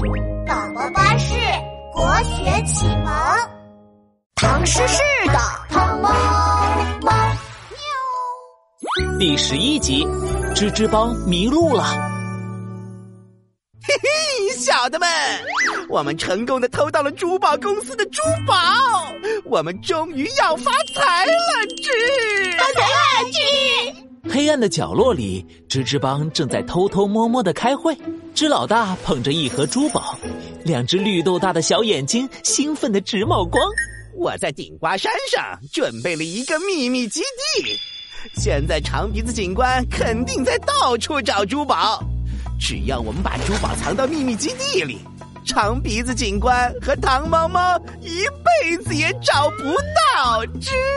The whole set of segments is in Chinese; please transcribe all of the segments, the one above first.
宝宝巴士国学启蒙，唐诗诗的汤猫猫喵。第十一集，吱吱帮迷路了。嘿嘿，小的们，我们成功的偷到了珠宝公司的珠宝，我们终于要发财了！吱，发财了！吱。黑暗的角落里，吱吱帮正在偷偷摸摸的开会。芝老大捧着一盒珠宝，两只绿豆大的小眼睛兴奋的直冒光。我在顶瓜山上准备了一个秘密基地，现在长鼻子警官肯定在到处找珠宝。只要我们把珠宝藏到秘密基地里，长鼻子警官和糖猫猫一辈子也找不到。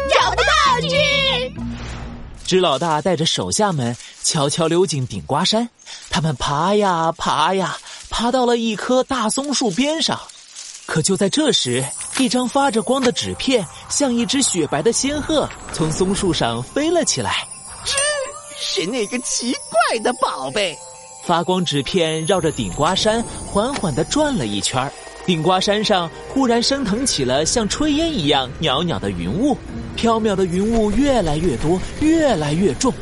找不到吱。支老大带着手下们悄悄溜进顶瓜山，他们爬呀爬呀，爬到了一棵大松树边上。可就在这时，一张发着光的纸片像一只雪白的仙鹤从松树上飞了起来。吱，是那个奇怪的宝贝。发光纸片绕着顶瓜山缓缓地转了一圈顶瓜山上忽然升腾起了像炊烟一样袅袅的云雾。飘渺的云雾越来越多，越来越重，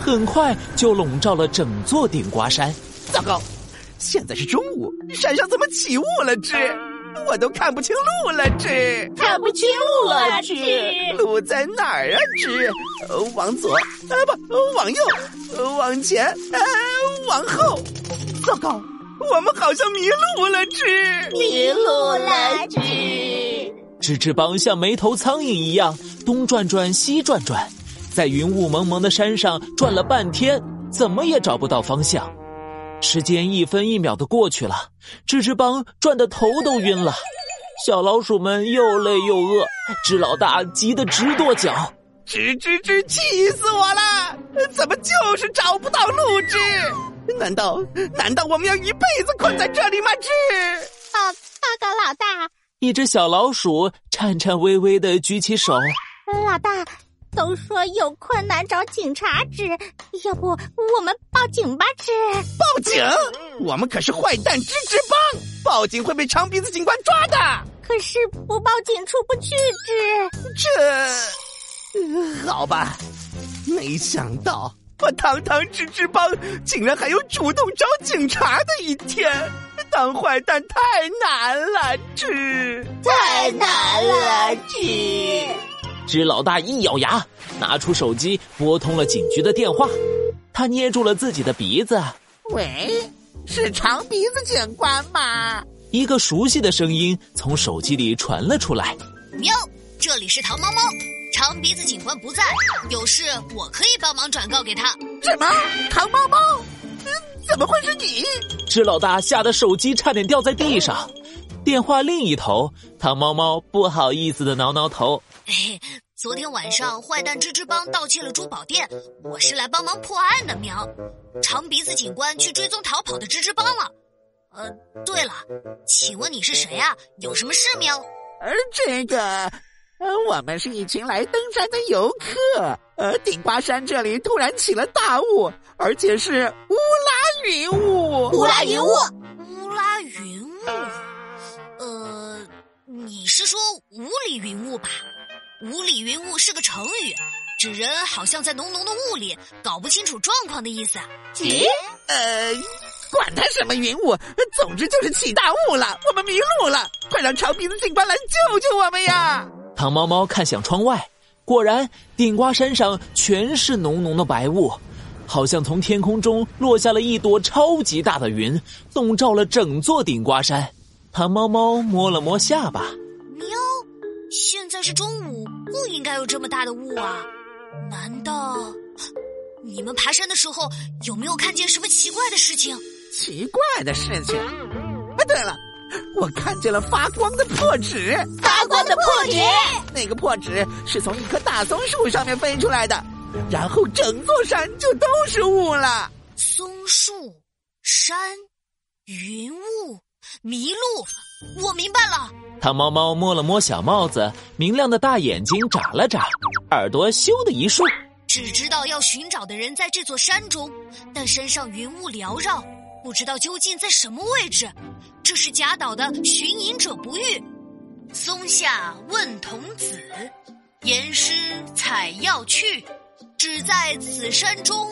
很快就笼罩了整座顶瓜山。糟糕，现在是中午，山上怎么起雾了？这，我都看不清路了。这，看不清路了。这，路在哪儿啊？这，往左，啊不，往右，往前，呃，往后。糟糕，我们好像迷路了。这，迷路了。吱。吱吱帮像没头苍蝇一样东转转西转转，在云雾蒙蒙的山上转了半天，怎么也找不到方向。时间一分一秒的过去了，吱吱帮转的头都晕了，小老鼠们又累又饿，吱老大急得直跺脚。吱吱吱，气死我了！怎么就是找不到路？吱，难道难道我们要一辈子困在这里吗？吱，报报告老大。一只小老鼠颤颤巍巍的举起手，老大，都说有困难找警察治，要不我们报警吧治？报警？我们可是坏蛋吱吱帮，报警会被长鼻子警官抓的。可是不报警出不去吱。这，好吧，没想到我堂堂吱吱帮竟然还有主动找警察的一天。当坏蛋太难了，吱，太难了，吱。吱老大一咬牙，拿出手机拨通了警局的电话。他捏住了自己的鼻子，喂，是长鼻子警官吗？一个熟悉的声音从手机里传了出来。喵，这里是糖猫猫，长鼻子警官不在，有事我可以帮忙转告给他。什么？糖猫猫？怎么会是你？支老大吓得手机差点掉在地上。电话另一头，糖猫猫不好意思的挠挠头。嘿，昨天晚上坏蛋吱吱帮盗窃了珠宝店，我是来帮忙破案的。喵，长鼻子警官去追踪逃跑的吱吱帮了。呃，对了，请问你是谁啊？有什么事喵？呃，这个。呃，我们是一群来登山的游客。呃，顶瓜山这里突然起了大雾，而且是乌拉云雾。乌拉云雾，乌拉云雾。呃，你是说雾里云雾吧？雾里云雾是个成语，指人好像在浓浓的雾里，搞不清楚状况的意思。咦？呃，管他什么云雾，总之就是起大雾了，我们迷路了，快让长鼻子警官来救救我们呀！糖猫猫看向窗外，果然顶瓜山上全是浓浓的白雾，好像从天空中落下了一朵超级大的云，笼罩了整座顶瓜山。胖猫猫摸了摸下巴，喵，现在是中午，不应该有这么大的雾啊！难道你们爬山的时候有没有看见什么奇怪的事情？奇怪的事情？啊，对了。我看见了发光的破纸，发光的破纸，那个破纸是从一棵大松树上面飞出来的，然后整座山就都是雾了。松树、山、云雾、麋鹿，我明白了。汤猫猫摸了摸小帽子，明亮的大眼睛眨了眨，耳朵咻的一竖，只知道要寻找的人在这座山中，但山上云雾缭绕。不知道究竟在什么位置。这是贾岛的寻隐者不遇。松下问童子，言师采药去，只在此山中，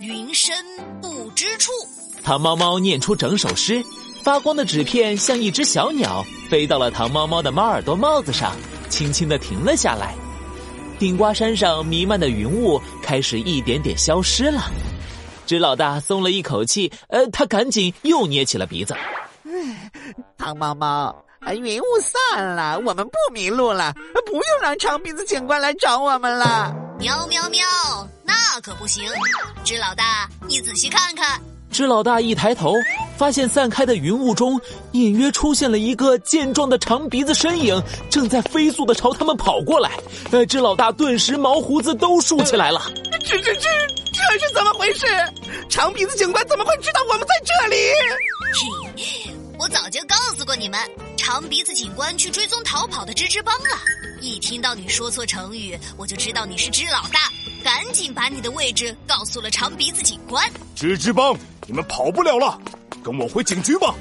云深不知处。唐猫猫念出整首诗，发光的纸片像一只小鸟，飞到了唐猫猫的猫耳朵帽子上，轻轻的停了下来。顶瓜山上弥漫的云雾开始一点点消失了，纸老大松了一口气，呃，他赶紧又捏起了鼻子。唐猫猫，云雾散了，我们不迷路了，不用让长鼻子警官来找我们了。喵喵喵，那可不行！知老大，你仔细看看。知老大一抬头，发现散开的云雾中隐约出现了一个健壮的长鼻子身影，正在飞速的朝他们跑过来。呃，知老大顿时毛胡子都竖起来了。这这这这是怎么回事？长鼻子警官怎么会知道我们在这里？我早就告诉过你们，长鼻子警官去追踪逃跑的吱吱帮了。一听到你说错成语，我就知道你是吱老大，赶紧把你的位置告诉了长鼻子警官。吱吱帮。你们跑不了了，跟我回警局吧！